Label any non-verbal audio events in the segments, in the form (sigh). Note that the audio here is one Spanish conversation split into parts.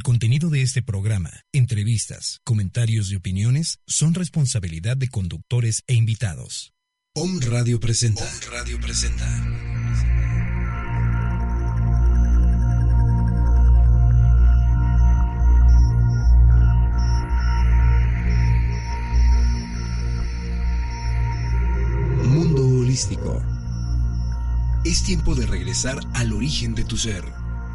El contenido de este programa, entrevistas, comentarios y opiniones son responsabilidad de conductores e invitados. Om Radio presenta. Om Radio presenta. Mundo holístico. Es tiempo de regresar al origen de tu ser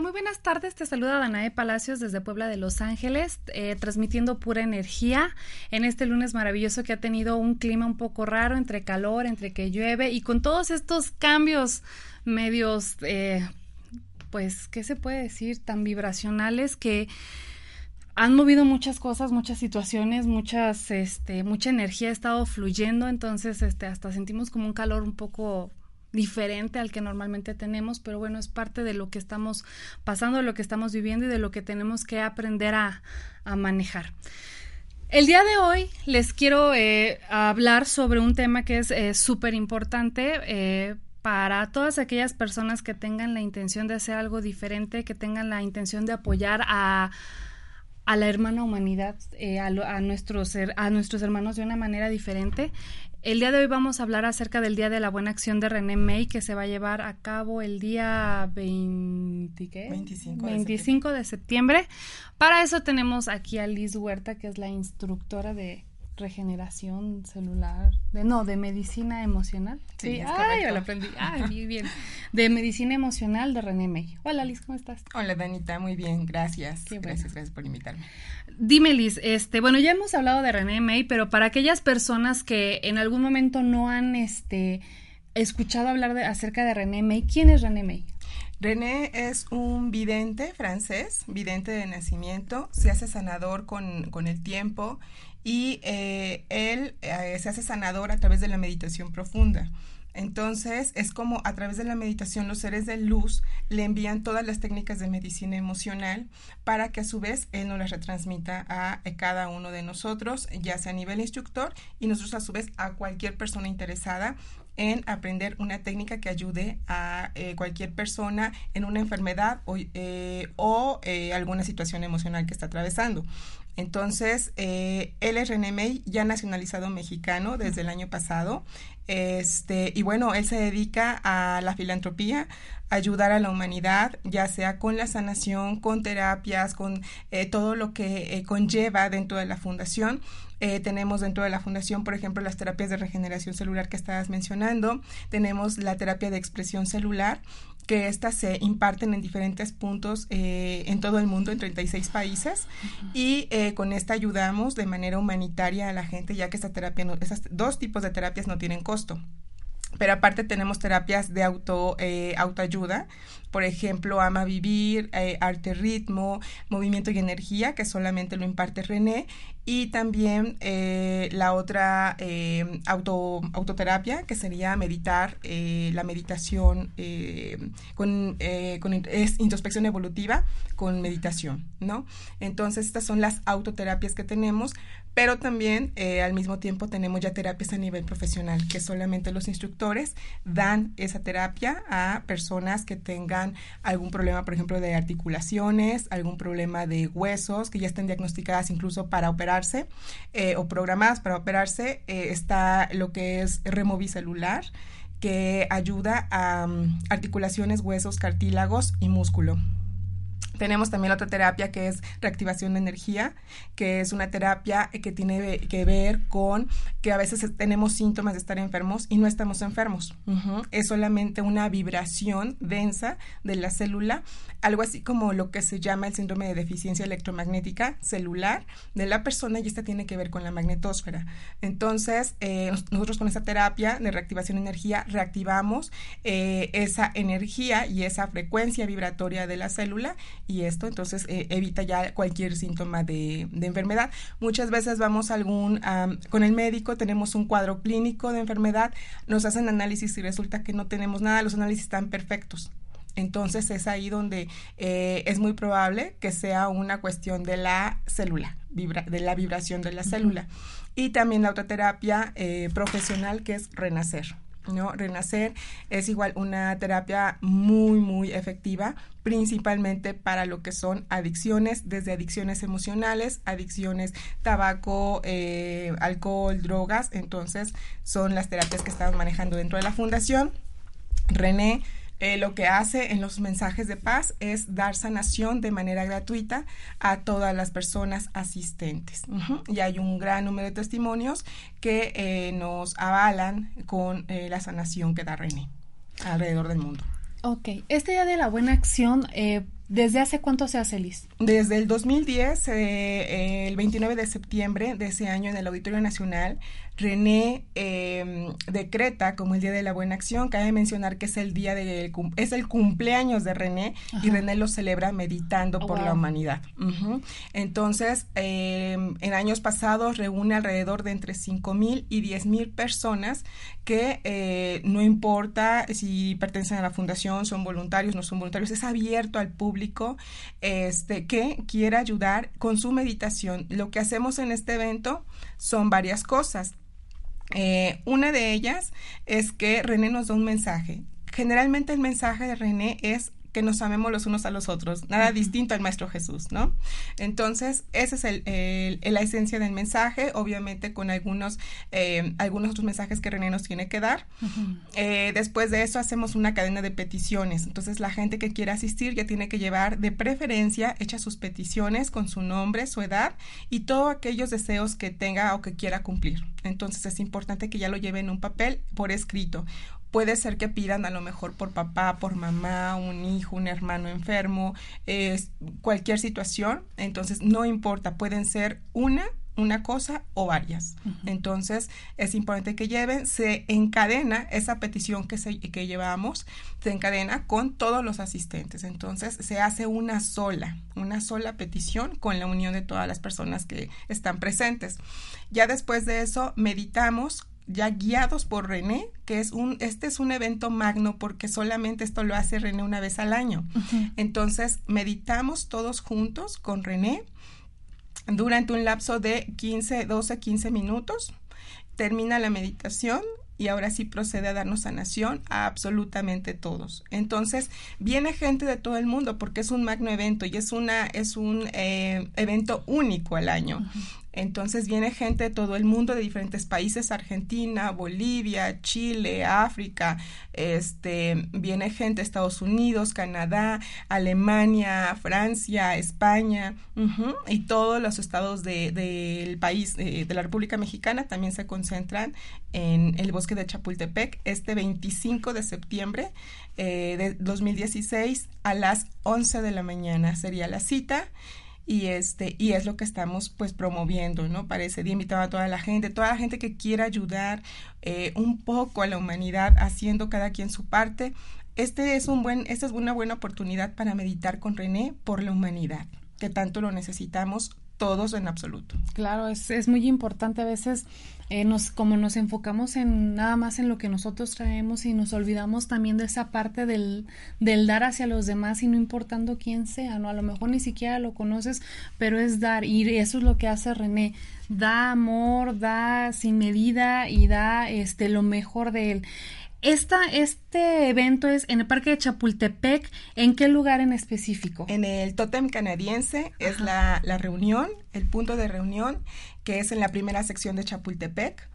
Muy buenas tardes. Te saluda Danae Palacios desde Puebla de Los Ángeles, eh, transmitiendo pura energía en este lunes maravilloso que ha tenido un clima un poco raro, entre calor, entre que llueve y con todos estos cambios medios, eh, pues, ¿qué se puede decir? Tan vibracionales que han movido muchas cosas, muchas situaciones, muchas, este, mucha energía ha estado fluyendo, entonces, este, hasta sentimos como un calor un poco diferente al que normalmente tenemos, pero bueno, es parte de lo que estamos pasando, de lo que estamos viviendo y de lo que tenemos que aprender a, manejar. El día de hoy les quiero eh, hablar sobre un tema que es eh, súper importante eh, para todas aquellas personas que tengan la intención de hacer algo diferente, que tengan la intención de apoyar a, a la hermana humanidad, a, nuestros, a nuestros hermanos de una manera diferente. El día de hoy vamos a hablar acerca del Día de la Buena Acción de René May, que se va a llevar a cabo el día 25, de septiembre. Para eso tenemos aquí a Liz Huerta, que es la instructora de regeneración celular, de no, de medicina emocional. Sí, ay, yo lo aprendí. (laughs) Ay, muy bien. De medicina emocional de René May. Hola Liz, ¿cómo estás? Hola Danita, muy bien, gracias. Gracias, gracias por invitarme. Dime Liz, este, bueno, ya hemos hablado de René May, pero para aquellas personas que en algún momento no han este escuchado hablar de, acerca de René May, ¿quién es René May? René es un vidente francés, vidente de nacimiento, se hace sanador con, con el tiempo y eh, él eh, se hace sanador a través de la meditación profunda. Entonces, es como a través de la meditación los seres de luz le envían todas las técnicas de medicina emocional para que a su vez él nos las retransmita a, cada uno de nosotros, ya sea a nivel instructor y nosotros a su vez a cualquier persona interesada en aprender una técnica que ayude a eh, cualquier persona en una enfermedad o, o alguna situación emocional que está atravesando. Entonces, eh, él es René May, ya nacionalizado mexicano desde el año pasado. Este, y bueno, él se dedica a la filantropía, ayudar a la humanidad, ya sea con la sanación, con terapias, con eh, todo lo que eh, conlleva dentro de la fundación. tenemos dentro de la fundación, por ejemplo, las terapias de regeneración celular que estabas mencionando. Tenemos la terapia de expresión celular, que estas se imparten en diferentes puntos eh, en todo el mundo, en 36 países, y eh, con esta ayudamos de manera humanitaria a la gente, ya que esta terapia, no, esas dos tipos de terapias no tienen costo. Pero aparte tenemos terapias de auto, eh, autoayuda, por ejemplo, Ama Vivir, eh, Arte Ritmo, Movimiento y Energía, que solamente lo imparte René, y también eh, la otra auto, autoterapia, que sería meditar, la meditación con, con introspección evolutiva con meditación, ¿no? Entonces, estas son las autoterapias que tenemos, pero también eh, al mismo tiempo tenemos ya terapias a nivel profesional, que solamente los instructores dan esa terapia a personas que tengan algún problema, por ejemplo, de articulaciones, algún problema de huesos, que ya estén diagnosticadas incluso para operarse eh, o programadas para operarse. Eh, está lo que es removicelular, que ayuda a mm, articulaciones, huesos, cartílagos y músculo. Tenemos también otra terapia que es reactivación de energía, que es una terapia que tiene que ver con que a veces tenemos síntomas de estar enfermos y no estamos enfermos. Es solamente una vibración densa de la célula, algo así como lo que se llama el síndrome de deficiencia electromagnética celular de la persona y esta tiene que ver con la magnetosfera. Entonces, eh, nosotros con esa terapia de reactivación de energía reactivamos eh, esa energía y esa frecuencia vibratoria de la célula y esto entonces eh, evita ya cualquier síntoma de, enfermedad. Muchas veces vamos a algún, con el médico, tenemos un cuadro clínico de enfermedad, nos hacen análisis y resulta que no tenemos nada, los análisis están perfectos. Entonces es ahí donde eh, es muy probable que sea una cuestión de la célula, de la vibración de la célula. Y también la otra terapia eh, profesional que es renacer. ¿No? Renacer es igual una terapia muy, muy efectiva, principalmente para lo que son adicciones, desde adicciones emocionales, adicciones tabaco, eh, alcohol, drogas. Entonces, son las terapias que estamos manejando dentro de la fundación. René eh, lo que hace en los mensajes de paz es dar sanación de manera gratuita a todas las personas asistentes. Y hay un gran número de testimonios que eh, nos avalan con eh, la sanación que da René alrededor del mundo. Ok, este Día de la Buena Acción, ¿desde hace cuánto se hace, Liz? Desde el 2010, el 29 de septiembre de ese año en el Auditorio Nacional, René em, decreta como el Día de la Buena Acción. Cabe mencionar que es el día de es el cumpleaños de René y René lo celebra meditando oh, por la humanidad. Entonces, em, en años pasados reúne alrededor de entre 5 mil y 10 mil personas que eh, no importa si pertenecen a la fundación, son voluntarios, no son voluntarios, es abierto al público este, que quiera ayudar con su meditación. Lo que hacemos en este evento son varias cosas. Eh, una de ellas es que René nos da un mensaje. Generalmente el mensaje de René es que nos amemos los unos a los otros, nada distinto al Maestro Jesús, ¿no? Entonces, esa es el, la esencia del mensaje, obviamente con algunos, eh, algunos otros mensajes que René nos tiene que dar. Eh, después de eso hacemos una cadena de peticiones, entonces la gente que quiera asistir ya tiene que llevar de preferencia, hecha sus peticiones con su nombre, su edad y todos aquellos deseos que tenga o que quiera cumplir. Entonces es importante que ya lo lleve en un papel por escrito puede ser que pidan a lo mejor por papá, por mamá, un hijo, un hermano enfermo, cualquier situación. Entonces, no importa, pueden ser una una cosa o varias. Entonces, es importante que lleven, se encadena esa petición que, se, que llevamos, se encadena con todos los asistentes. Entonces, se hace una sola, una sola petición con la unión de todas las personas que están presentes. Ya después de eso, meditamos ya guiados por René, que es un, este es un evento magno porque solamente esto lo hace René una vez al año. Entonces, meditamos todos juntos con René durante un lapso de 15, 12, 15 minutos. Termina la meditación y ahora sí procede a darnos sanación a absolutamente todos. Entonces, viene gente de todo el mundo porque es un magno evento y es una es un eh, evento único al año. Entonces viene gente de todo el mundo, de diferentes países, Argentina, Bolivia, Chile, África, este, viene gente de Estados Unidos, Canadá, Alemania, Francia, España, y todos los estados del país, de la República Mexicana, también se concentran en el bosque de Chapultepec este 25 de septiembre eh, de 2016 a las 11 de la mañana. Sería la cita y este y es lo que estamos pues promoviendo no parece día invitado a toda la gente toda la gente que quiera ayudar eh, un poco a la humanidad haciendo cada quien su parte. Este es un buen esta es una buena oportunidad para meditar con René por la humanidad que tanto lo necesitamos todos en absoluto. Claro, es, es muy importante a veces, eh, nos, como nos enfocamos en nada más en lo que nosotros traemos y nos olvidamos también de esa parte del, del dar hacia los demás y no importando quién sea, ¿no? A lo mejor ni siquiera lo conoces, pero es dar y eso es lo que hace René, da amor, da sin medida y da este lo mejor de él. Esta, este evento es en el Parque de Chapultepec. ¿En qué lugar en específico? En el Totem Canadiense es la, reunión, el punto de reunión, que es en la primera sección de Chapultepec.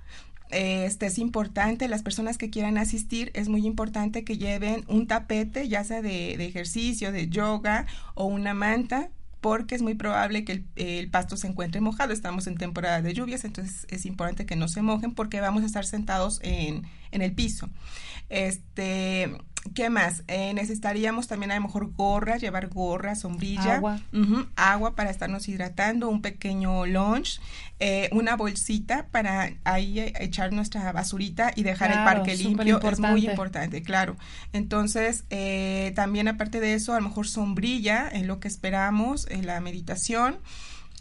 Este es importante, las personas que quieran asistir, es muy importante que lleven un tapete, ya sea de, de ejercicio, de yoga o una manta porque es muy probable que el, pasto se encuentre mojado. Estamos en temporada de lluvias, entonces es importante que no se mojen porque vamos a estar sentados en, en el piso. Este, ¿Qué más? Eh, necesitaríamos también a lo mejor gorra, llevar gorra, sombrilla, Agua. agua para estarnos hidratando, un pequeño lunch, eh, una bolsita para ahí eh, echar nuestra basurita y dejar Claro, el parque limpio. Es muy importante, claro. Entonces, eh, también aparte de eso, a lo mejor sombrilla en lo que esperamos, en la meditación.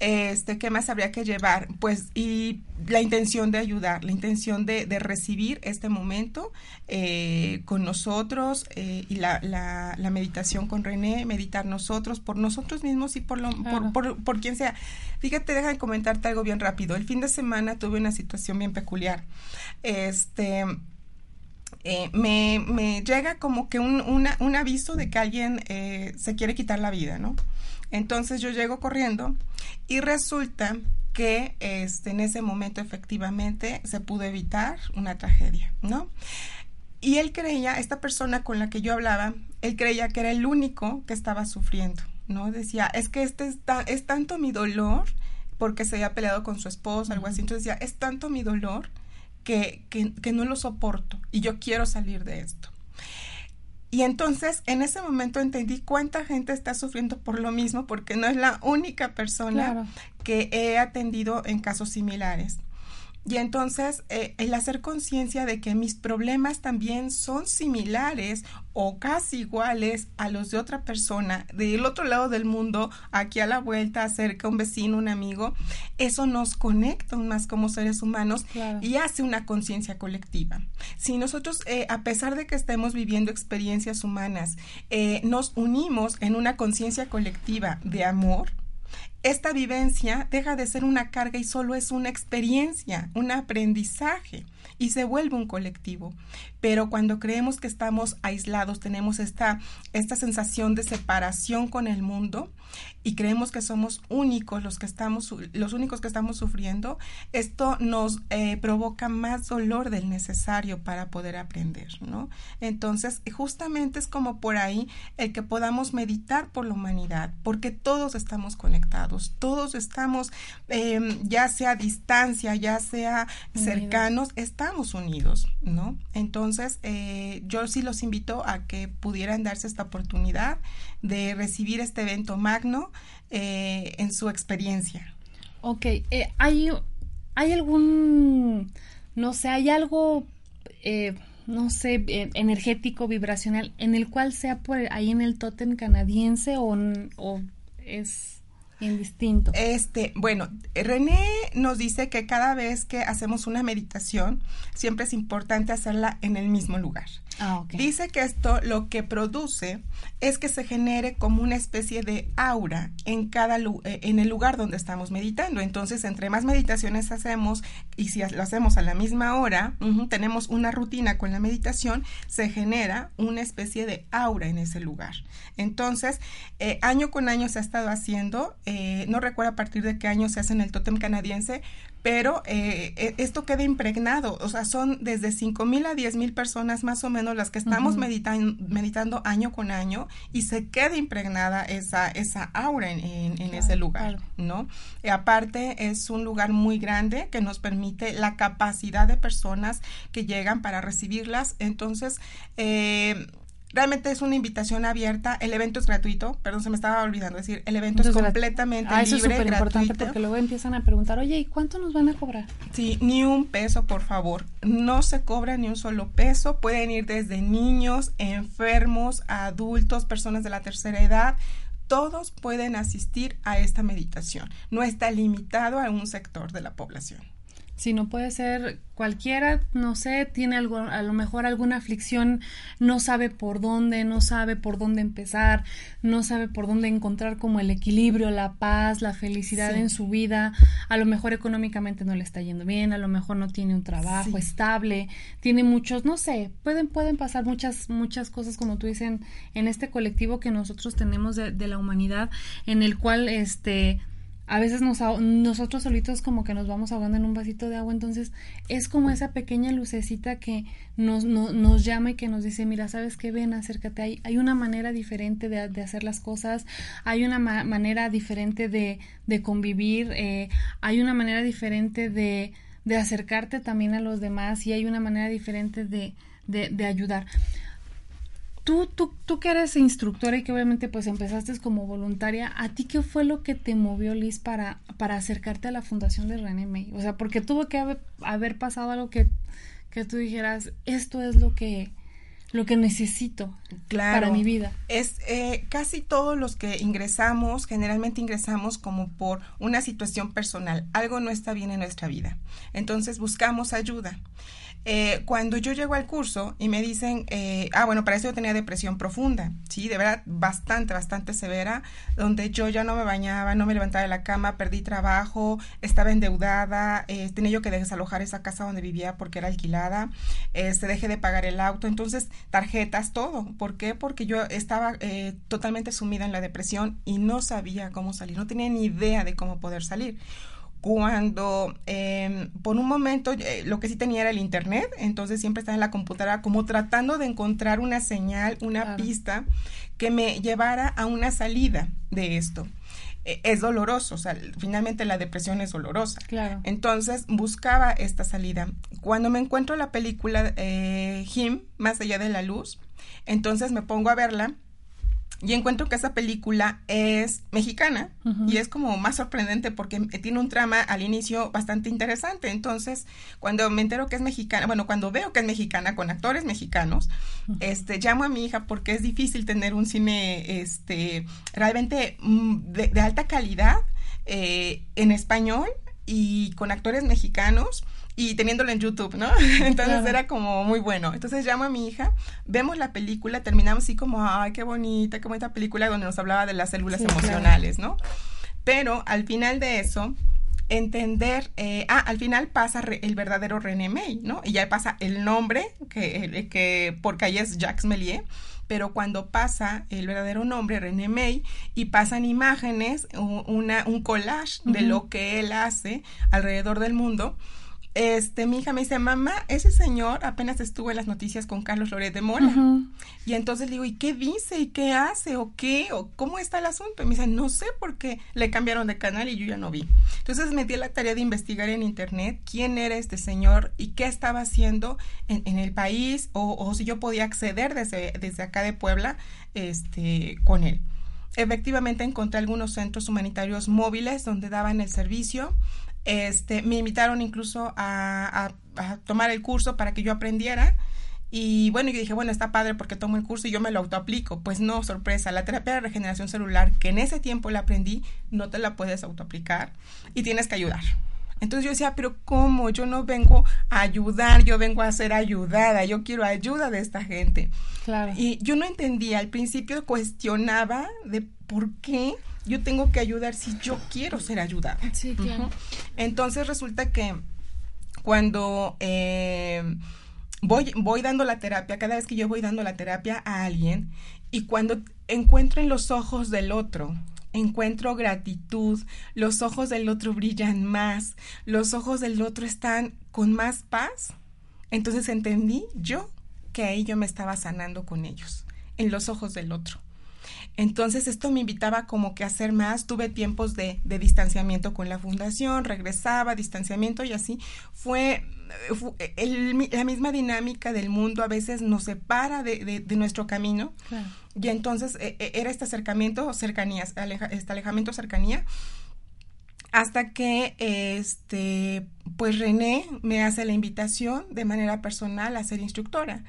Este, ¿qué más habría que llevar? Pues, y la intención de ayudar, la intención de, de recibir este momento eh, con nosotros eh, y la, la, la meditación con René, meditar nosotros, por nosotros mismos y por, lo, Claro. por, por, por quien sea. Fíjate, déjame comentarte algo bien rápido. El fin de semana tuve una situación bien peculiar. Este, eh, me, me llega como que un, una- un aviso de que alguien eh, se quiere quitar la vida, ¿no? Entonces yo llego corriendo y resulta que este, en ese momento efectivamente se pudo evitar una tragedia, ¿no? Y él creía, esta persona con la que yo hablaba, él creía que era el único que estaba sufriendo, ¿no? Decía, es que este es, ta- es tanto mi dolor, porque se había peleado con su esposa, algo así, entonces decía, es tanto mi dolor que, que, que no lo soporto y yo quiero salir de esto. Y entonces en ese momento entendí cuánta gente está sufriendo por lo mismo, porque no es la única persona Claro. que he atendido en casos similares. Y entonces eh, el hacer conciencia de que mis problemas también son similares o casi iguales a los de otra persona del otro lado del mundo, aquí a la vuelta, cerca, un vecino, un amigo, eso nos conecta más como seres humanos Claro. y hace una conciencia colectiva. Si nosotros, eh, a pesar de que estemos viviendo experiencias humanas, eh, nos unimos en una conciencia colectiva de amor, esta vivencia deja de ser una carga y solo es una experiencia, un aprendizaje y se vuelve un colectivo. Pero cuando creemos que estamos aislados, tenemos esta, esta sensación de separación con el mundo y creemos que somos únicos los que estamos, los únicos que estamos sufriendo, esto nos eh, provoca más dolor del necesario para poder aprender, ¿no? Entonces, justamente es como por ahí el que podamos meditar por la humanidad, porque todos estamos conectados, todos estamos, eh, ya sea a distancia, ya sea cercanos, estamos unidos, ¿no? Entonces, eh, yo sí los invito a que pudieran darse esta oportunidad de recibir este evento magno eh, en su experiencia. Ok, eh, ¿hay, ¿hay algún, no sé, hay algo, eh, no sé, eh, energético, vibracional, en el cual sea por ahí en el tótem canadiense o, o es indistinto? Este, bueno, René nos dice que cada vez que hacemos una meditación, siempre es importante hacerla en el mismo lugar. ah, ok. Dice que esto lo que produce es que se genere como una especie de aura en cada eh, en el lugar donde estamos meditando. Entonces, entre más meditaciones hacemos y si lo hacemos a la misma hora, tenemos una rutina con la meditación, se genera una especie de aura en ese lugar. Entonces, eh, año con año se ha estado haciendo, eh, no recuerdo a partir de qué año se hace en el tótem canadiense, pero eh, eh, esto queda impregnado, o sea, son desde 5 mil a 10 mil personas más o menos las que estamos meditan- meditando año con año y se queda impregnada esa, esa aura en, en- en Claro, ese lugar, claro. ¿no? Y aparte es un lugar muy grande que nos permite la capacidad de personas que llegan para recibirlas, entonces... Eh, Realmente es una invitación abierta, el evento es gratuito, perdón, se me estaba olvidando decir, el evento es Entonces, completamente Ah, eso es libre, súper importante porque luego empiezan a preguntar, oye, ¿y cuánto nos van a cobrar? Sí, ni un peso, por favor. No se cobra ni un solo peso. Pueden ir desde niños, enfermos, adultos, personas de la tercera edad. Todos pueden asistir a esta meditación. No está limitado a un sector de la población. Si no puede ser cualquiera, no sé, tiene algo, a lo mejor alguna aflicción, no sabe por dónde, no sabe por dónde empezar, no sabe por dónde encontrar como el equilibrio, la paz, la felicidad Sí. en su vida. A lo mejor económicamente no le está yendo bien, a lo mejor no tiene un trabajo Sí. estable, tiene muchos, no sé, pueden, pueden pasar muchas, muchas cosas, como tú dicen, en este colectivo que nosotros tenemos de, de la humanidad, en el cual este a veces nos, nosotros solitos como que nos vamos ahogando en un vasito de agua, entonces es como esa pequeña lucecita que nos, no- nos llama y que nos dice, mira, ¿sabes qué? Ven, acércate, hay, hay una manera diferente de, de hacer las cosas, hay una ma- manera diferente de, de convivir, eh, hay una manera diferente de, de acercarte también a los demás y hay una manera diferente de, de ayudar. Tú, tú, tú que eres instructora y que obviamente pues empezaste como voluntaria, ¿a ti qué fue lo que te movió, Liz, para, para acercarte a la fundación de René May? O sea, porque tuvo que haber, haber pasado algo que, que tú dijeras, esto es lo que, lo que necesito para mi vida. Es eh, casi todos los que ingresamos, generalmente ingresamos como por una situación personal, algo no está bien en nuestra vida. Entonces buscamos ayuda. Eh, cuando yo llego al curso y me dicen, eh, ah, bueno, para eso yo tenía depresión profunda, sí, de verdad, bastante, bastante severa, donde yo ya no me bañaba, no me levantaba de la cama, perdí trabajo, estaba endeudada, eh, tenía yo que desalojar esa casa donde vivía porque era alquilada, este, dejé de pagar el auto, entonces, tarjetas, todo. ¿Por qué? Porque yo estaba totalmente sumida en la depresión y no sabía cómo salir, no tenía ni idea de cómo poder salir cuando em, por un momento eh, lo que sí tenía era el internet, entonces siempre estaba en la computadora como tratando de encontrar una señal, una pista que me llevara a una salida de esto. E, es doloroso, o sea, finalmente la depresión es dolorosa. Claro. Entonces buscaba esta salida. Cuando me encuentro la película eh, Him, Más allá de la luz, entonces me pongo a verla y encuentro que esa película es mexicana y es como más sorprendente porque tiene un trama al inicio bastante interesante. Entonces, cuando me entero que es mexicana, bueno, cuando veo que es mexicana con actores mexicanos, este, llamo a mi hija porque es difícil tener un cine, este, realmente mm, de, alta calidad eh, en español y con actores mexicanos y teniéndolo en YouTube, ¿no? (laughs) Entonces era como muy bueno. Entonces llamo a mi hija, vemos la película, terminamos así como, ay, qué bonita, qué bonita película donde nos hablaba de las células emocionales, ¿no? Pero al final de eso, entender, eh, ah, al final pasa el verdadero René May, ¿no? Y ya pasa el nombre, que, que porque ahí es Jacques Méliès, pero cuando pasa el verdadero nombre, René May, y pasan imágenes, una, un collage de lo que él hace alrededor del mundo, este, mi hija me dice, mamá, ese señor apenas estuvo en las noticias con Carlos Loret de Mola. Y entonces le digo, ¿y qué dice? ¿Y qué hace? ¿O qué? ¿O cómo está el asunto? Y me dice, no sé por qué le cambiaron de canal y yo ya no vi. Entonces me di la tarea de investigar en internet quién era este señor y qué estaba haciendo en, el país o, o, si yo podía acceder desde, desde acá de Puebla este, con él. Efectivamente encontré algunos centros humanitarios móviles donde daban el servicio. Este, me invitaron incluso a, tomar el curso para que yo aprendiera. Y bueno, yo dije, bueno, está padre porque tomo el curso y yo me lo autoaplico. Pues no, sorpresa, la terapia de regeneración celular, que en ese tiempo la aprendí, no te la puedes autoaplicar y tienes que ayudar. Entonces yo decía, pero ¿cómo? Yo no vengo a ayudar, yo vengo a ser ayudada, yo quiero ayuda de esta gente. Claro. Y yo no entendía, al principio cuestionaba de por qué yo tengo que ayudar si yo quiero ser ayudada. Sí, claro. Entonces resulta que cuando eh, voy, voy dando la terapia, cada vez que yo voy dando la terapia a alguien, y cuando encuentro en los ojos del otro, encuentro gratitud, los ojos del otro brillan más, los ojos del otro están con más paz, entonces entendí yo que ahí yo me estaba sanando con ellos, en los ojos del otro. Entonces esto me invitaba como que a hacer más, tuve tiempos de, de distanciamiento con la fundación, regresaba, distanciamiento y así. Fue, la misma dinámica del mundo a veces nos separa de, de, nuestro camino. Y entonces e, e, era este acercamiento, cercanías, este alejamiento, cercanía. Hasta que este pues René me hace la invitación de manera personal a ser instructora.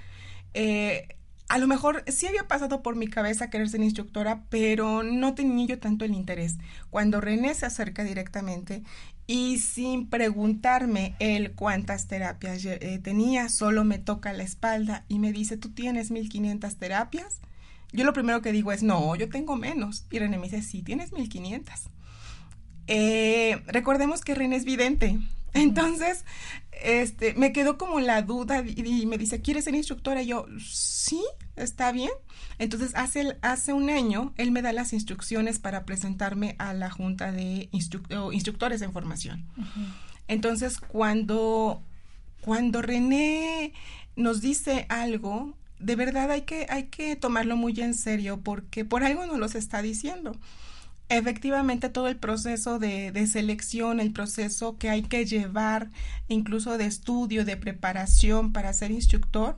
Eh, a lo mejor sí había pasado por mi cabeza querer ser instructora, pero no tenía yo tanto el interés. Cuando René se acerca directamente y sin preguntarme él cuántas terapias eh, tenía, solo me toca la espalda y me dice, ¿tú tienes 1500 terapias? Yo lo primero que digo es, no, yo tengo menos. Y René me dice, sí, tienes 1500. Eh, recordemos que René es vidente, entonces, este, me quedó como la duda y, me dice, ¿quieres ser instructora? Y yo, sí, está bien. Entonces, hace, hace un año, él me da las instrucciones para presentarme a la Junta de Instructores de Formación. Entonces, cuando, cuando René nos dice algo, de verdad hay que, hay que tomarlo muy en serio porque por algo nos los está diciendo efectivamente todo el proceso de, selección, el proceso que hay que llevar, incluso de estudio, de preparación para ser instructor,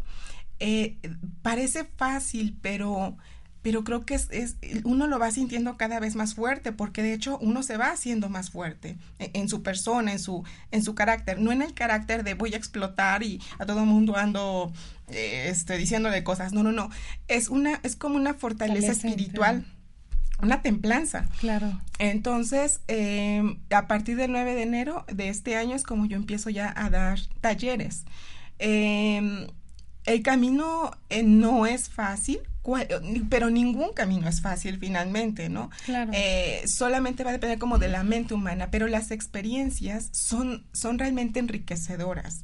eh, parece fácil, pero pero creo que es, es, uno lo va sintiendo cada vez más fuerte, porque de hecho uno se va haciendo más fuerte en, en, su persona, en su, en su carácter, no en el carácter de voy a explotar y a todo mundo ando eh, este, diciéndole cosas, no, no, no, es una, es como una fortaleza espiritual. Una templanza. Claro. Entonces, eh, a partir del 9 de enero de este año es como yo empiezo ya a dar talleres. Eh, el camino eh, no es fácil, pero ningún camino es fácil finalmente, ¿no? Claro. Eh, solamente va a depender como de la mente humana, pero las experiencias son, son realmente enriquecedoras.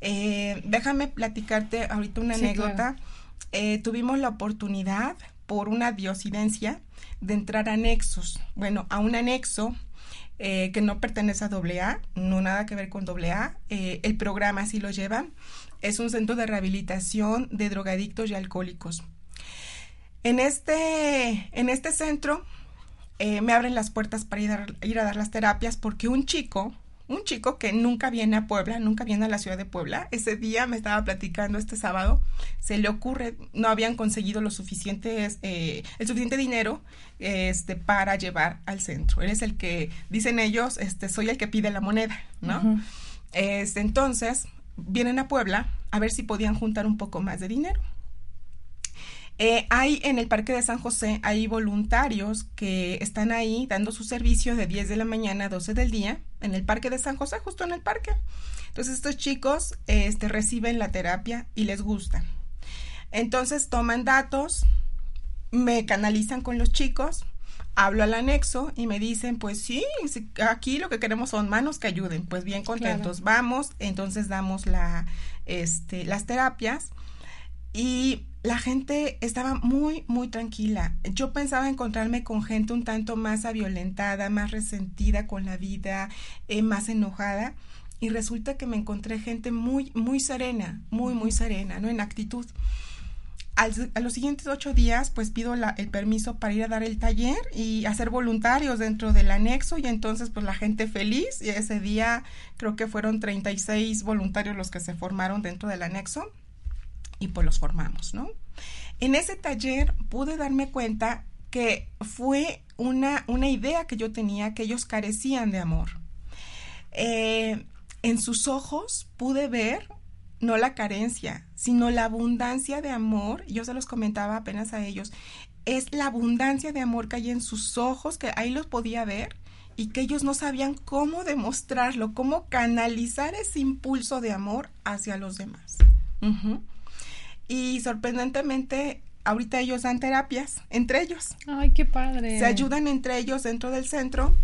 Eh, déjame platicarte ahorita una Sí, anécdota. Tuvimos la oportunidad, por una diosidencia, de entrar a anexos. Bueno, a un anexo eh, que no pertenece a AA, no nada que ver con AA. eh, el programa así lo lleva. Es un centro de rehabilitación de drogadictos y alcohólicos. En este, en este centro eh, me abren las puertas para ir ir a dar las terapias porque un chico, un chico que nunca viene a Puebla, nunca viene a la ciudad de Puebla, ese día me estaba platicando este sábado, se le ocurre, no habían conseguido lo suficientes, eh, el suficiente dinero este, para llevar al centro. Él es el que, dicen ellos, este, soy el que pide la moneda, ¿no? Este, entonces, vienen a Puebla a ver si podían juntar un poco más de dinero. Eh, hay en el Parque de San José, hay voluntarios que están ahí dando su servicio de 10 de la mañana a 12 del día, en el Parque de San José, justo en el parque. Entonces estos chicos este, reciben la terapia y les gusta. Entonces toman datos, me canalizan con los chicos, hablo al anexo y me dicen, pues sí, aquí lo que queremos son manos que ayuden, pues bien contentos, vamos, entonces damos la, este, las terapias y la gente estaba muy, muy tranquila. Yo pensaba encontrarme con gente un tanto más aviolentada, más resentida con la vida, eh, más enojada. Y resulta que me encontré gente muy, muy serena, muy, muy serena, ¿no? En actitud. Al- a los siguientes ocho días, pues pido la- el permiso para ir a dar el taller y hacer voluntarios dentro del anexo y entonces pues la gente feliz y ese día creo que fueron 36 voluntarios los que se formaron dentro del anexo y pues los formamos, ¿no? En ese taller pude darme cuenta que fue una, una idea que yo tenía, que ellos carecían de amor. Eh, en sus ojos pude ver no la carencia, sino la abundancia de amor. Yo se los comentaba apenas a ellos. Es la abundancia de amor que hay en sus ojos, que ahí los podía ver y que ellos no sabían cómo demostrarlo, cómo canalizar ese impulso de amor hacia los demás. Y sorprendentemente, ahorita ellos dan terapias entre ellos. Ay, qué padre. Se ayudan entre ellos dentro del centro.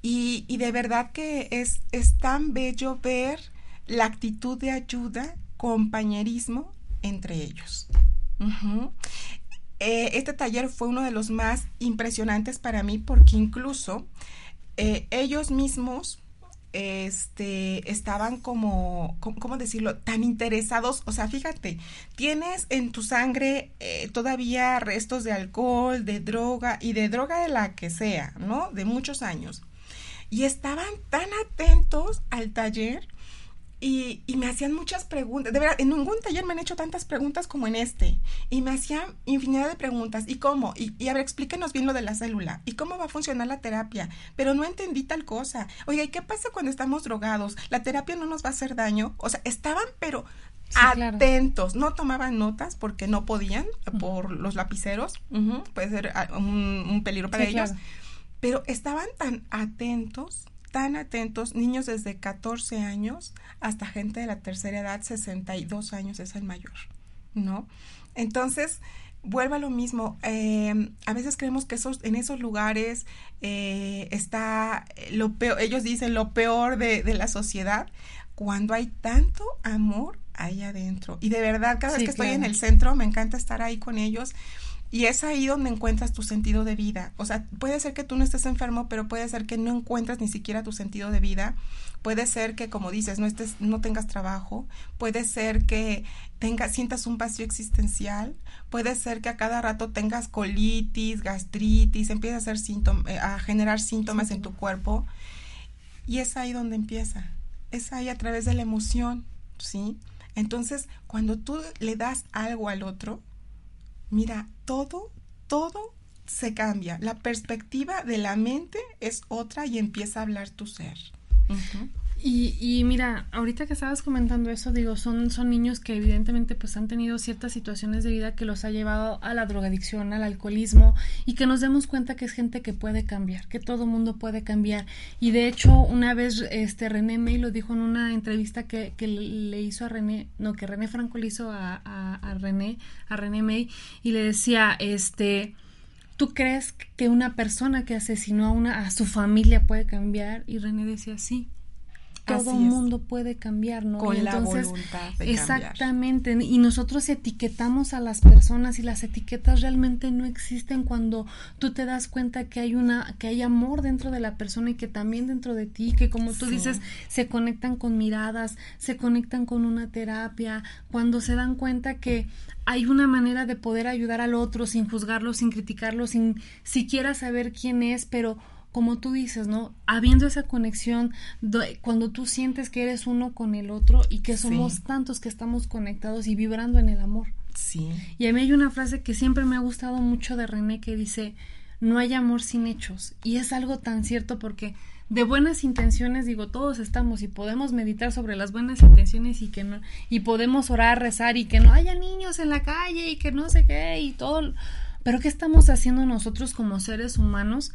Y, y de verdad que es, es tan bello ver la actitud de ayuda, compañerismo entre ellos. Eh, este taller fue uno de los más impresionantes para mí porque incluso eh, ellos mismos este, estaban como, ¿cómo, decirlo? Tan interesados, o sea, fíjate, tienes en tu sangre eh, todavía restos de alcohol, de droga y de droga de la que sea, ¿no? De muchos años. Y estaban tan atentos al taller y, y me hacían muchas preguntas. De verdad, en ningún taller me han hecho tantas preguntas como en este. Y me hacían infinidad de preguntas. ¿Y cómo? Y, y a ver, explíquenos bien lo de la célula. ¿Y cómo va a funcionar la terapia? Pero no entendí tal cosa. Oiga, ¿y qué pasa cuando estamos drogados? ¿La terapia no nos va a hacer daño? O sea, estaban, pero Sí, claro. atentos. No tomaban notas porque no podían por los lapiceros. Puede ser ah, un, un peligro para Sí, ellos. claro. Pero estaban tan atentos, tan atentos, niños desde 14 años hasta gente de la tercera edad, 62 años es el mayor, ¿no? Entonces, vuelve a lo mismo. eh, a veces creemos que esos, en esos lugares eh, está lo peor, ellos dicen lo peor de, de la sociedad, cuando hay tanto amor ahí adentro. Y de verdad, cada Sí, vez que estoy en el centro, me encanta estar ahí con ellos. Y es ahí donde encuentras tu sentido de vida. O sea, puede ser que tú no estés enfermo, pero puede ser que no encuentres ni siquiera tu sentido de vida. Puede ser que, como dices, no estés, no tengas trabajo. Puede ser que tengas, sientas un vacío existencial. Puede ser que a cada rato tengas colitis, gastritis, empieza a hacer eh, a generar síntomas en tu cuerpo. Y es ahí donde empieza. Es ahí a través de la emoción, ¿sí? Entonces, cuando tú le das algo al otro, mira, todo, todo se cambia. La perspectiva de la mente es otra y empieza a hablar tu ser. Y, y, mira, ahorita que estabas comentando eso, digo, son, son niños que evidentemente pues han tenido ciertas situaciones de vida que los ha llevado a la drogadicción, al alcoholismo, y que nos demos cuenta que es gente que puede cambiar, que todo mundo puede cambiar. Y de hecho, una vez este René May lo dijo en una entrevista que, que le hizo a René, no, que René Franco le hizo a, a, a René, a René May, y le decía, este, ¿tú crees que una persona que asesinó a una, a su familia puede cambiar? Y René decía, sí todo mundo puede cambiar, ¿no? Con la voluntad de Exactamente. Y nosotros etiquetamos a las personas y las etiquetas realmente no existen cuando tú te das cuenta que hay una, que hay amor dentro de la persona y que también dentro de ti, que como tú dices, se conectan con miradas, se conectan con una terapia, cuando se dan cuenta que hay una manera de poder ayudar al otro sin juzgarlo, sin criticarlo, sin siquiera saber quién es, pero como tú dices, ¿no? Habiendo esa conexión, cuando tú sientes que eres uno con el otro y que somos tantos que estamos conectados y vibrando en el amor. Sí. Y a mí hay una frase que siempre me ha gustado mucho de René que dice, no hay amor sin hechos. Y es algo tan cierto porque de buenas intenciones, digo, todos estamos y podemos meditar sobre las buenas intenciones y que no, y podemos orar, rezar y que no haya niños en la calle y que no sé qué y todo. Pero ¿qué estamos haciendo nosotros como seres humanos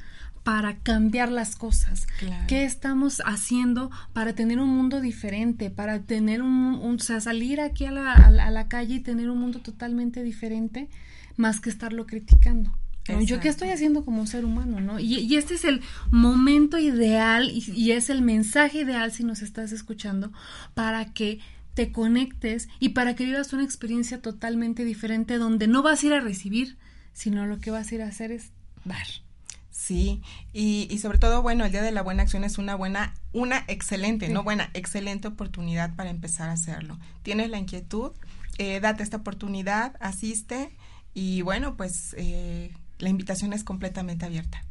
para cambiar las cosas? ¿Qué estamos haciendo para tener un mundo diferente? Para tener un, o sea, salir aquí a la, a, la, calle y tener un mundo totalmente diferente, más que estarlo criticando. ¿Yo qué estoy haciendo como ser humano, no? Y, y este es el momento ideal y, y es el mensaje ideal si nos estás escuchando para que te conectes y para que vivas una experiencia totalmente diferente donde no vas a ir a recibir, sino lo que vas a ir a hacer es dar. Sí, y, y, sobre todo, bueno, el Día de la Buena Acción es una buena, una excelente, no buena, excelente oportunidad para empezar a hacerlo. Tienes la inquietud, eh, date esta oportunidad, asiste y bueno, pues eh, la invitación es completamente abierta.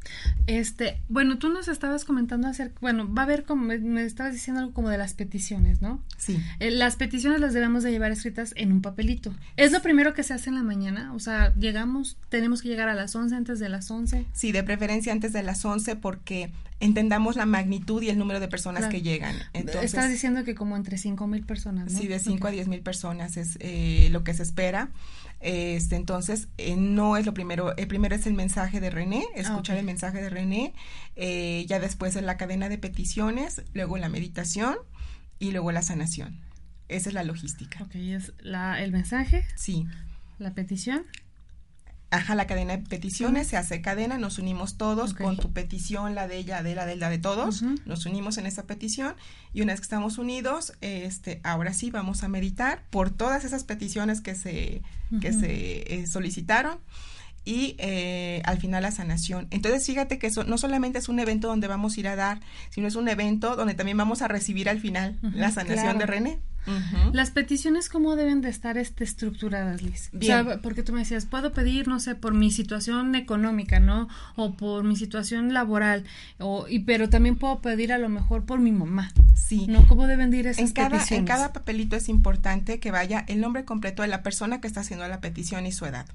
Este, bueno, tú nos estabas comentando acerca, bueno, va a haber como, me, estabas diciendo algo como de las peticiones, ¿no? Sí. Eh, las peticiones las debemos de llevar escritas en un papelito. ¿Es lo primero que se hace en la mañana? O sea, llegamos, tenemos que llegar a las 11 antes de las 11. Sí, de preferencia antes de las 11 porque entendamos la magnitud y el número de personas que llegan. Entonces, Estás diciendo que como entre 5 mil personas, ¿no? Sí, de 5 a 10 mil personas es eh, lo que se espera. Este, entonces, eh, no es lo primero. El primero es el mensaje de René, escuchar el mensaje de René. Eh, ya después es la cadena de peticiones, luego la meditación y luego la sanación. Esa es la logística. Ok, es la, el mensaje. Sí. La petición. Ajá, la cadena de peticiones, se hace cadena, nos unimos todos con tu petición, la de ella, de la de la de todos, nos unimos en esa petición y una vez que estamos unidos, este, ahora sí vamos a meditar por todas esas peticiones que se, que se eh, solicitaron y eh, al final la sanación. Entonces fíjate que eso no solamente es un evento donde vamos a ir a dar, sino es un evento donde también vamos a recibir al final la sanación de René. Las peticiones, ¿cómo deben de estar este, estructuradas, Liz? O sea, porque tú me decías, puedo pedir, no sé, por mi situación económica, ¿no? O por mi situación laboral, o, y, pero también puedo pedir a lo mejor por mi mamá. Sí. ¿No? ¿Cómo deben de ir esas en cada, peticiones? En cada papelito es importante que vaya el nombre completo de la persona que está haciendo la petición y su edad.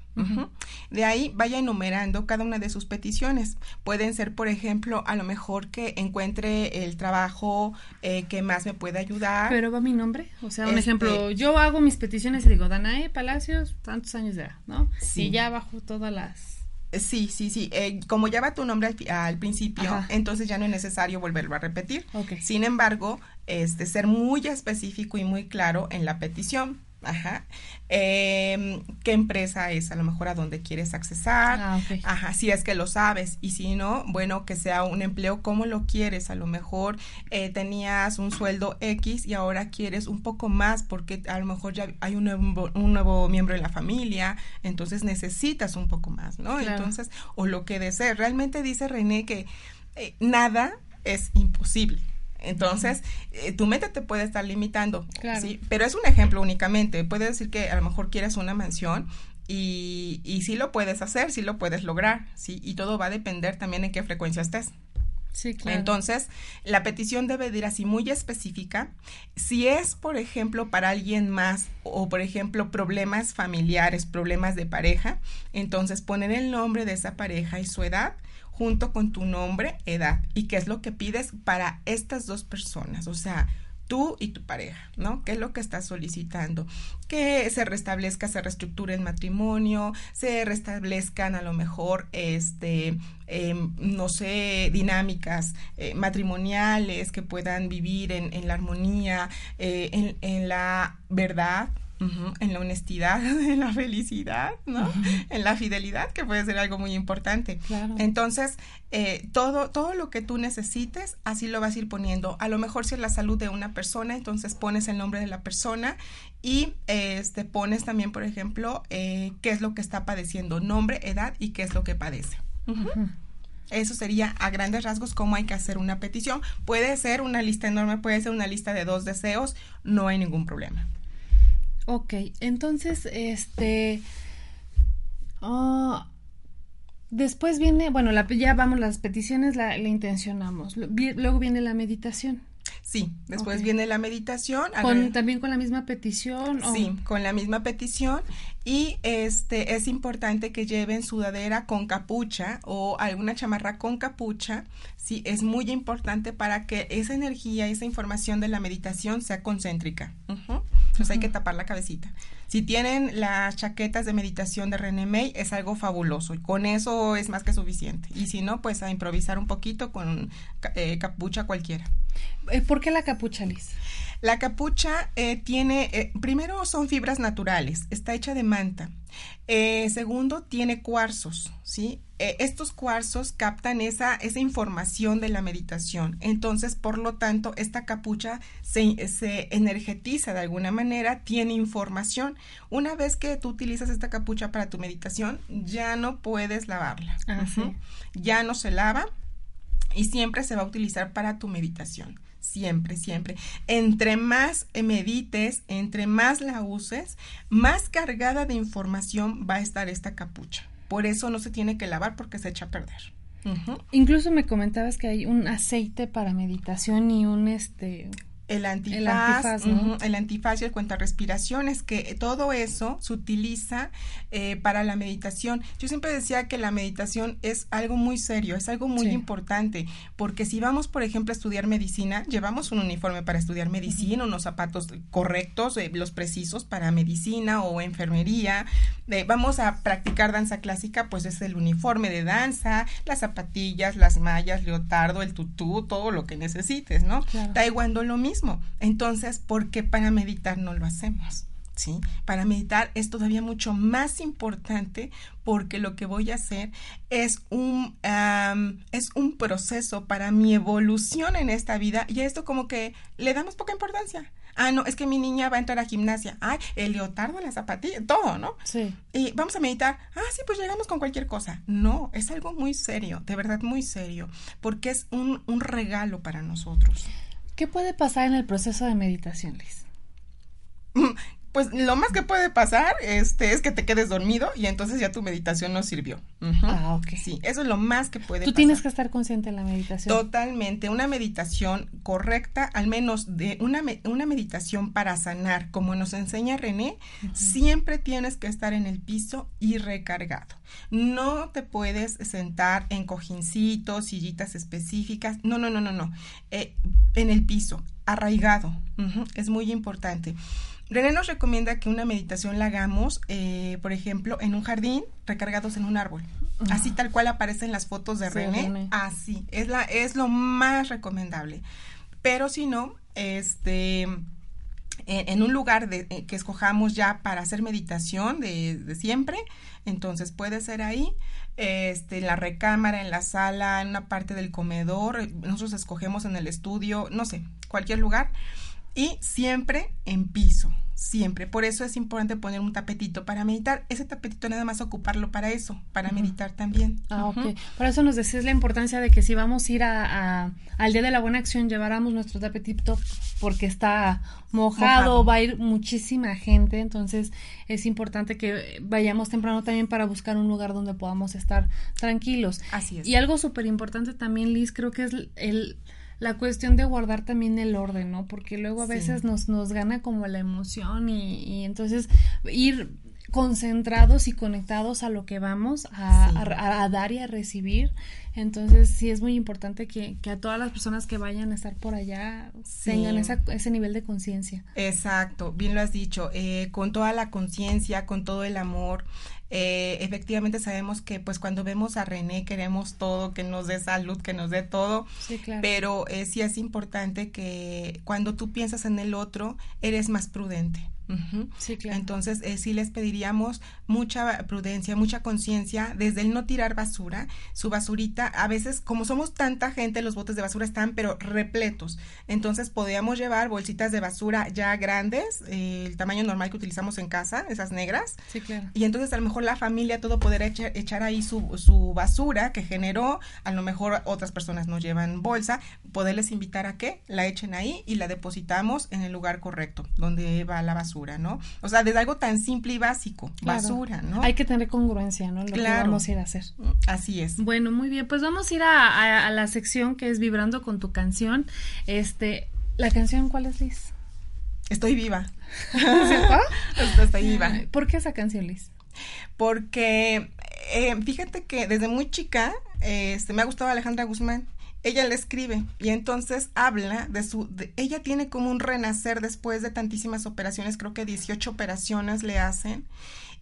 De ahí vaya enumerando cada una de sus peticiones. Pueden ser, por ejemplo, a lo mejor que encuentre el trabajo eh, que más me puede ayudar. Pero va mi nombre. O sea, un ejemplo, este yo hago mis peticiones y digo, Danae Palacios, tantos años de edad, ¿no? Sí. Y ya bajo todas las... Sí, sí, sí. Eh, como ya va tu nombre al, principio, entonces ya no es necesario volverlo a repetir. Okay. Sin embargo, este, ser muy específico y muy claro en la petición. Ajá. Eh, ¿Qué empresa es? A lo mejor a dónde quieres accesar. Ah, Ajá, si es que lo sabes. Y si no, bueno, que sea un empleo como lo quieres. A lo mejor eh, tenías un sueldo X y ahora quieres un poco más porque a lo mejor ya hay un nuevo, un nuevo miembro en la familia. Entonces necesitas un poco más, ¿no? Entonces, o lo que desees. Realmente dice René que eh, nada es imposible. Entonces, eh, tu mente te puede estar limitando, ¿sí? Pero es un ejemplo únicamente. Puede decir que a lo mejor quieres una mansión y, y sí lo puedes hacer, sí lo puedes lograr, ¿sí? Y todo va a depender también en qué frecuencia estés. Sí, claro. Entonces, la petición debe ir así muy específica. Si es, por ejemplo, para alguien más o, por ejemplo, problemas familiares, problemas de pareja, entonces poner el nombre de esa pareja y su edad junto con tu nombre, edad y qué es lo que pides para estas dos personas. O sea, tú y tu pareja, ¿no? ¿Qué es lo que estás solicitando? Que se restablezca, se reestructure el matrimonio, se restablezcan a lo mejor, este, em, no sé, dinámicas eh, matrimoniales que puedan vivir en, en la armonía, eh, en, en la verdad, en la honestidad, (laughs) en la felicidad, ¿no? En la fidelidad, que puede ser algo muy importante. Entonces, eh, todo, todo lo que tú necesites, así lo vas a ir poniendo. A lo mejor si es la salud de una persona, entonces pones el nombre de la persona y este, pones también, por ejemplo, eh, qué es lo que está padeciendo, nombre, edad y qué es lo que padece. Eso sería a grandes rasgos cómo hay que hacer una petición. Puede ser una lista enorme, puede ser una lista de dos deseos, no hay ningún problema. Ok, entonces, este... Ah, después viene, bueno, la, ya vamos, las peticiones la, intencionamos. Luego viene la meditación. Sí, después viene la meditación. Con, también con la misma petición. Sí, con la misma petición. Y este es importante que lleven sudadera con capucha o alguna chamarra con capucha. Sí, es muy importante para que esa energía, esa información de la meditación sea concéntrica. Entonces hay que tapar la cabecita. Si tienen las chaquetas de meditación de René May, es algo fabuloso y con eso es más que suficiente. Y si no, pues a improvisar un poquito con eh, capucha cualquiera. Eh, ¿Por qué la capucha, Liz? La capucha eh, tiene, primero son fibras naturales, está hecha de manta. segundo, tiene cuarzos, ¿sí? Eh, estos cuarzos captan esa, esa información de la meditación. Entonces, por lo tanto, esta capucha se, se, energetiza de alguna manera, tiene información. Una vez que tú utilizas esta capucha para tu meditación, ya no puedes lavarla. Ah, ya no se lava y siempre se va a utilizar para tu meditación. Siempre, siempre. Entre más medites, entre más la uses, más cargada de información va a estar esta capucha. Por eso no se tiene que lavar porque se echa a perder. Incluso me comentabas que hay un aceite para meditación y un este el antifaz, el antifaz, y el cuenta respiraciones, que todo eso se utiliza eh, para la meditación. Yo siempre decía que la meditación es algo muy serio, es algo muy importante, porque si vamos, por ejemplo, a estudiar medicina, llevamos un uniforme para estudiar medicina, unos zapatos correctos, eh, los precisos para medicina o enfermería. Eh, vamos a practicar danza clásica, pues es el uniforme de danza, las zapatillas, las mallas, leotardo, el tutú, todo lo que necesites, ¿no? Taekwondo lo mismo entonces, ¿por qué para meditar no lo hacemos? ¿Sí? Para meditar es todavía mucho más importante porque lo que voy a hacer es un, es un proceso para mi evolución en esta vida y a esto como que le damos poca importancia. Ah, no, es que mi niña va a entrar a gimnasia. Ay, el leotardo, la zapatilla, todo, ¿no? Sí. Y vamos a meditar. Ah, sí, pues llegamos con cualquier cosa. No, es algo muy serio, de verdad muy serio, porque es un, un regalo para nosotros. ¿Qué puede pasar en el proceso de meditación, Liz? (laughs) pues lo más que puede pasar este, es que te quedes dormido y entonces ya tu meditación no sirvió. Ah, ok. Sí, eso es lo más que puede pasar. Tú tienes que estar consciente en la meditación. Totalmente. Una meditación correcta, al menos de una, una meditación para sanar, como nos enseña René, siempre tienes que estar en el piso y recargado. No te puedes sentar en cojincitos, sillitas específicas. No, no, no, no, no. Eh, en el piso, arraigado. Es muy importante. René nos recomienda que una meditación la hagamos, eh, por ejemplo, en un jardín, recargados en un árbol. Así tal cual aparecen las fotos de René. Así, es, la, es lo más recomendable. Pero si no, este, en, un lugar de, eh, que escojamos ya para hacer meditación de, de, siempre, entonces puede ser ahí, este, en la recámara, en la sala, en una parte del comedor, nosotros escogemos en el estudio, no sé, cualquier lugar, y siempre en piso siempre. Por eso es importante poner un tapetito para meditar. Ese tapetito nada más ocuparlo para eso, para meditar también. Ah, ok. Por eso nos decís la importancia de que si vamos a ir a, al Día de la Buena Acción, lleváramos nuestro tapetito porque está mojado, va a ir muchísima gente, entonces es importante que vayamos temprano también para buscar un lugar donde podamos estar tranquilos. Así es. Y algo súper importante también, Liz, creo que es el la cuestión de guardar también el orden, ¿no? Porque luego a veces nos, nos gana como la emoción y, y entonces ir concentrados y conectados a lo que vamos a, dar y a recibir. Entonces sí es muy importante que, a todas las personas que vayan a estar por allá tengan ese nivel de conciencia. Exacto, bien lo has dicho, eh, con toda la conciencia, con todo el amor. Eh, efectivamente sabemos que pues cuando vemos a René queremos todo, que nos dé salud, que nos dé todo, sí, claro. pero eh, sí es importante que cuando tú piensas en el otro eres más prudente. Sí, claro. Entonces, eh, sí les pediríamos mucha prudencia, mucha conciencia, desde el no tirar basura, su basurita, a veces, como somos tanta gente, los botes de basura están, pero repletos. Entonces, podríamos llevar bolsitas de basura ya grandes, eh, el tamaño normal que utilizamos en casa, esas negras. Sí, claro. Y entonces, a lo mejor la familia, todo poder echar, ahí su, su basura que generó, a lo mejor otras personas no llevan bolsa, poderles invitar a que la echen ahí y la depositamos en el lugar correcto, donde va la basura. ¿No? O sea, desde algo tan simple y básico, basura, ¿no? Hay que tener congruencia, ¿no? Lo claro. que vamos a ir a hacer. Así es. Bueno, muy bien, pues vamos a ir a, la sección que es Vibrando con tu canción. Este, ¿la canción cuál es, Liz? Estoy viva. ¿Cierto? (laughs) Estoy viva. ¿Por qué esa canción, Liz? Porque eh, fíjate que desde muy chica este, me ha gustado Alejandra Guzmán ella le escribe y entonces habla de su, ella tiene como un renacer después de tantísimas operaciones, creo que 18 operaciones le hacen,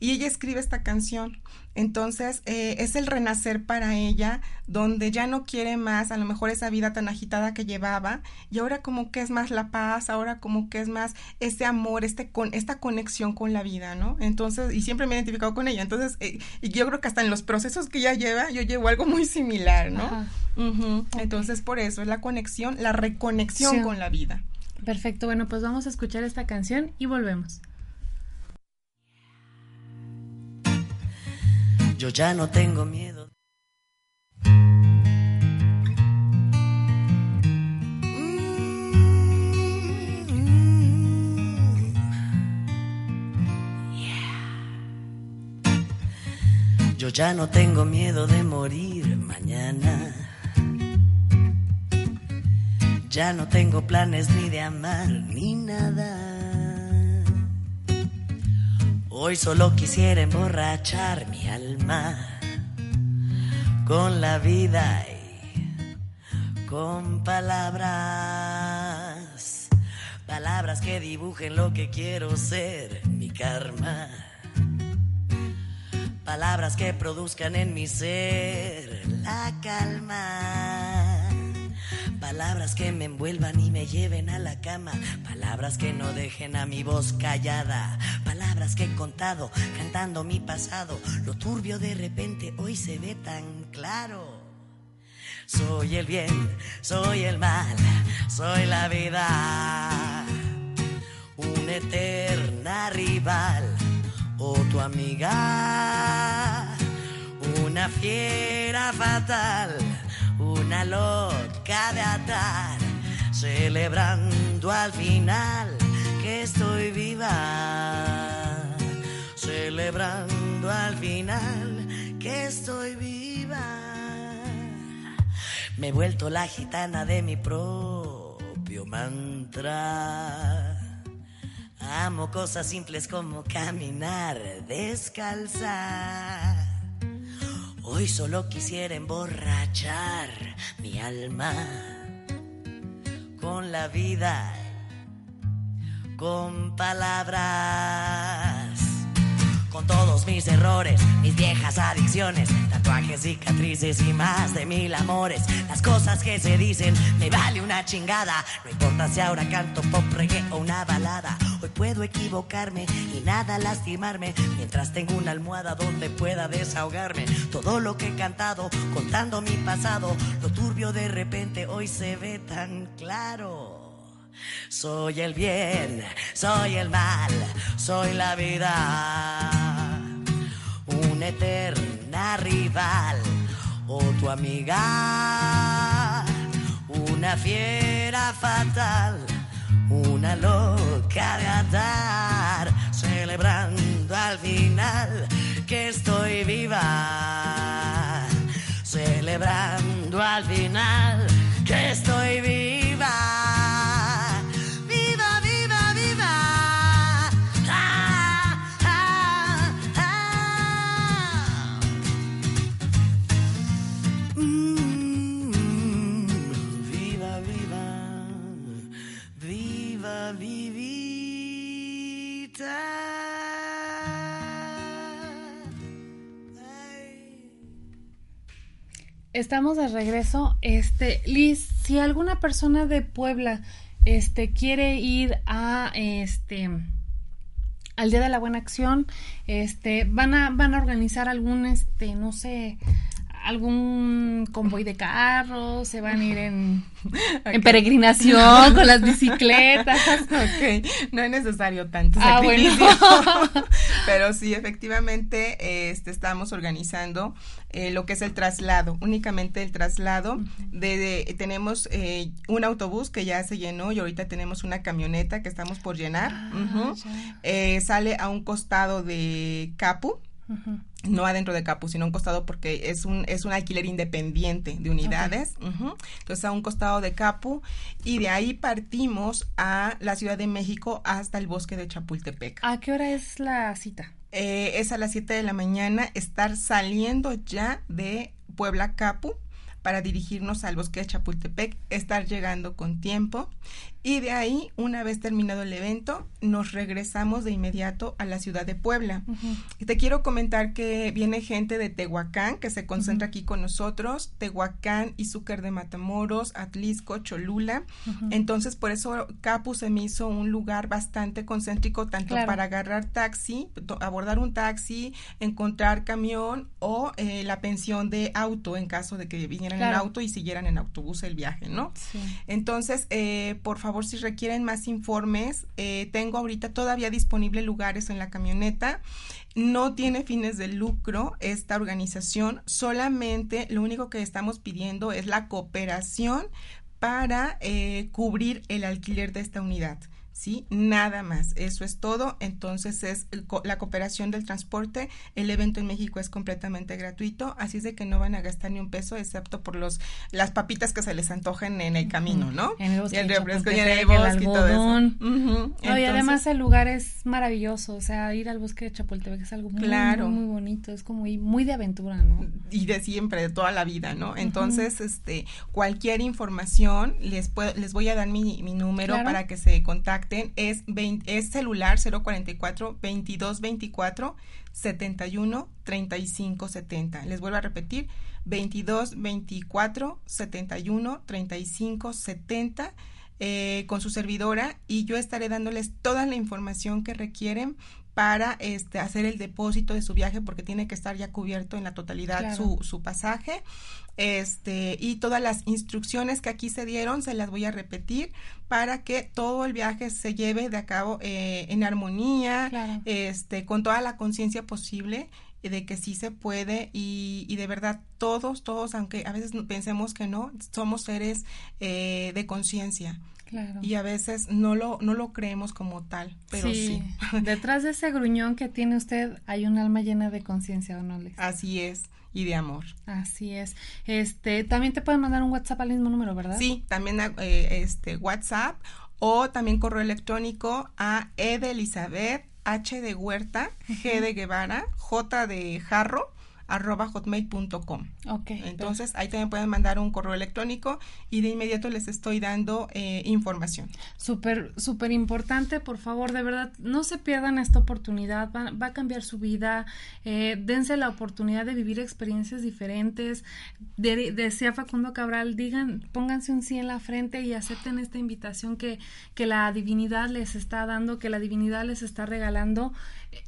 y ella escribe esta canción. Entonces eh, es el renacer para ella, donde ya no quiere más a lo mejor esa vida tan agitada que llevaba, y ahora como que es más la paz, ahora como que es más ese amor, este con, esta conexión con la vida, ¿no? Entonces, y siempre me he identificado con ella. Entonces, eh, y yo creo que hasta en los procesos que ella lleva, yo llevo algo muy similar, ¿no? Entonces, por eso es la conexión, la reconexión con la vida. Perfecto, bueno, pues vamos a escuchar esta canción y volvemos. Yo ya no tengo miedo. Yo ya no tengo miedo de morir mañana. Ya no tengo planes ni de amar ni nada. Hoy solo quisiera emborrachar mi alma con la vida y con palabras. Palabras que dibujen lo que quiero ser, mi karma. Palabras que produzcan en mi ser la calma Palabras que me envuelvan y me lleven a la cama. Palabras que no dejen a mi voz callada. Palabras que he contado cantando mi pasado. Lo turbio de repente hoy se ve tan claro. Soy el bien, soy el mal, soy la vida. Una eterna rival o tu amiga. Una fiera fatal una loca de atar, celebrando al final que estoy viva, celebrando al final que estoy viva. Me he vuelto la gitana de mi propio mantra. Amo cosas simples como caminar descalza Hoy solo quisiera emborrachar mi alma con la vida, con palabras, con todos mis errores, mis viejas adicciones, tatuajes, cicatrices y más de mil amores. Las cosas que se dicen me vale una chingada. No importa si ahora canto pop, reggae o una balada. Hoy puedo equivocarme y nada lastimarme mientras tengo una almohada donde pueda desahogarme. Todo lo que he cantado, contando mi pasado, lo turbio de repente hoy se ve tan claro. Soy el bien, soy el mal, soy la vida. Una eterna rival o tu amiga. Una fiera fatal, una loca de atar, celebrando al final que estoy viva. Celebrando al final que estoy viva. Estamos de regreso. Este, Liz, si alguna persona de Puebla este quiere ir a este al Día de la Buena Acción, este van a van a organizar algún este no sé, algún convoy de carros, se van a ir en, (laughs) peregrinación con las bicicletas. (laughs) Ok, no es necesario tanto Ah, bueno. (laughs) Pero sí, efectivamente, este, estamos organizando eh, lo que es el traslado, únicamente el traslado. de, de- tenemos eh, un autobús que ya se llenó y ahorita tenemos una camioneta que estamos por llenar. Ah. Eh, sale a un costado de Capu, Ujú. No adentro de Capu, sino a un costado porque es un, es un alquiler independiente de unidades. Entonces a un costado de Capu y de ahí partimos a la Ciudad de México hasta el bosque de Chapultepec. ¿A qué hora es la cita? Eh, es a las 7 de la mañana estar saliendo ya de Puebla Capu para dirigirnos al bosque de Chapultepec, estar llegando con tiempo y de ahí, una vez terminado el evento, nos regresamos de inmediato a la ciudad de Puebla. Y te quiero comentar que viene gente de Tehuacán que se concentra aquí con nosotros, Tehuacán, Izúcar de Matamoros, Atlisco, Cholula. Entonces, por eso Capu se me hizo un lugar bastante concéntrico, tanto Claro. para agarrar taxi, abordar un taxi, encontrar camión o eh, la pensión de auto en caso de que vinieran en Claro. auto y siguieran en autobús el viaje, ¿no? Sí. Entonces, eh, por favor, si requieren más informes, eh, tengo ahorita todavía disponible lugares en la camioneta. No tiene fines de lucro esta organización, solamente lo único que estamos pidiendo es la cooperación para eh, cubrir el alquiler de esta unidad. ¿Sí? Nada más, eso es todo. Entonces es el la cooperación del transporte. El evento en México es completamente gratuito, así es de que no van a gastar ni un peso, excepto por los las papitas que se les antojen en el camino, ¿no? En el bosque Y el de refresco y en el bosque y todo eso. No, y además el lugar es maravilloso, o sea, ir al bosque de Chapultepec es algo muy, Claro. muy, muy bonito, es como muy, de aventura, ¿no? y de siempre, de toda la vida, ¿no? Entonces, este, cualquier información, les puedo, les voy a dar mi, mi número Claro. para que se contacten. Es, 20 es celular 044 2224 71 35 70. Les vuelvo a repetir, 22 24 71 35 70 eh, con su servidora y yo estaré dándoles toda la información que requieren para este hacer el depósito de su viaje porque tiene que estar ya cubierto en la totalidad Claro. su, su pasaje este y todas las instrucciones que aquí se dieron se las voy a repetir para que todo el viaje se lleve de a cabo eh, en armonía Claro. este con toda la conciencia posible de que sí se puede y, y de verdad todos, todos, aunque a veces pensemos que no, somos seres eh, de conciencia Claro. y a veces no lo, no lo creemos como tal, pero sí. (laughs) Detrás de ese gruñón que tiene usted hay un alma llena de conciencia, ¿o no, Lex? Así es, y de amor. Así es. Este, también te pueden mandar un WhatsApp al mismo número, ¿verdad? Sí, también eh, este WhatsApp o también correo electrónico a E de Elizabeth, H de Huerta, G de Guevara, J de Jarro, arroba hotmail.com. Ok. Entonces ahí también pueden mandar un correo electrónico y de inmediato les estoy dando eh, información. Súper, súper importante, por favor, de verdad, no se pierdan esta oportunidad, va, va a cambiar su vida, eh, dense la oportunidad de vivir experiencias diferentes. De- decía Facundo Cabral, digan, pónganse un sí en la frente y acepten esta invitación que, que la divinidad les está dando, que la divinidad les está regalando.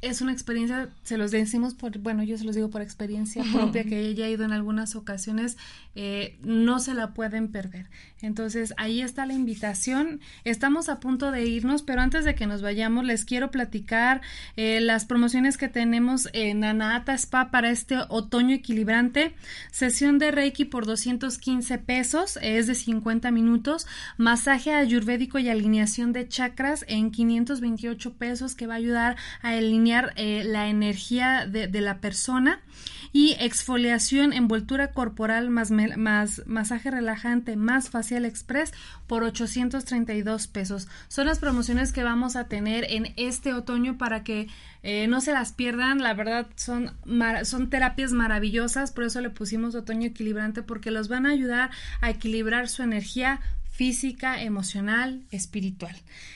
Es una experiencia, se los decimos por, bueno, yo se los digo por experiencia experiencia propia que ella ha ido en algunas ocasiones, eh, no se la pueden perder. Entonces, ahí está la invitación. Estamos a punto de irnos, pero antes de que nos vayamos, les quiero platicar eh, las promociones que tenemos en Anahata Spa para este otoño equilibrante. Sesión de Reiki por 215 pesos, es de 50 minutos. Masaje ayurvédico y alineación de chakras en 528 pesos que va a ayudar a alinear eh, la energía de, de la persona y exfoliación, envoltura corporal más, masaje relajante más facial express por 832 pesos. Son las promociones que vamos a tener en este otoño para que eh, no se las pierdan. La verdad son, son terapias maravillosas, por eso le pusimos otoño equilibrante porque los van a ayudar a equilibrar su energía física, emocional, espiritual.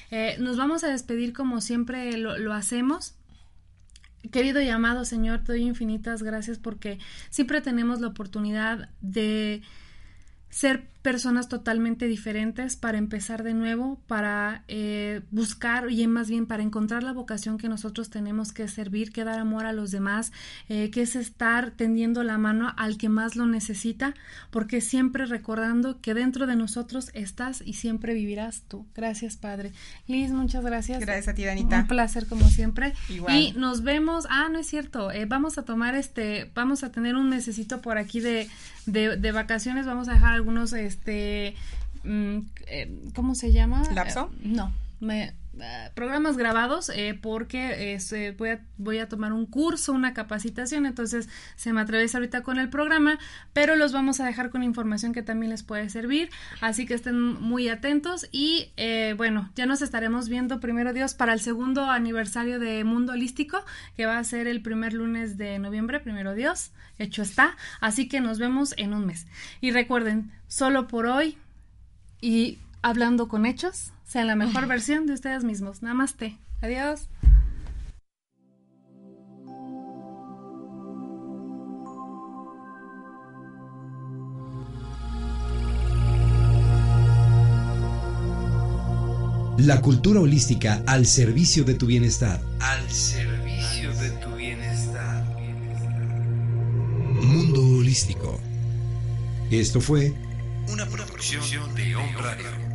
Eh, nos vamos a despedir como siempre lo hacemos Querido y amado Señor, te doy infinitas gracias porque siempre tenemos la oportunidad de ser personas totalmente diferentes para empezar de nuevo, para eh, buscar y más bien para encontrar la vocación que nosotros tenemos que servir, que dar amor a los demás, eh, que es estar tendiendo la mano al que más lo necesita, porque siempre recordando que dentro de nosotros estás y siempre vivirás tú. Gracias, Padre. Liz, muchas gracias. Gracias a ti, Danita. Un placer como siempre. Y nos vemos. Ah, no es cierto. Eh, vamos a tomar este, vamos a tener un necesito por aquí de, de, de vacaciones. Vamos a dejar algunos este, mm, eh, ¿cómo se llama? ¿Lapso? Eh, no, me, programas grabados porque voy, a, voy a tomar un curso, una capacitación, entonces se me atraviesa ahorita con el programa, pero los vamos a dejar con información que también les puede servir, así que estén muy atentos y bueno, ya nos estaremos viendo primero Dios para el segundo aniversario de Mundo Holístico, que va a ser el primer lunes de noviembre, primero Dios hecho está. Así que nos vemos en un mes. Y recuerden, solo por hoy y hablando con hechos, sean la mejor versión de ustedes mismos. Namaste. Adiós. La cultura holística al servicio de tu bienestar. Al servicio de tu Mundo Holístico. Esto fue una producción de Radio.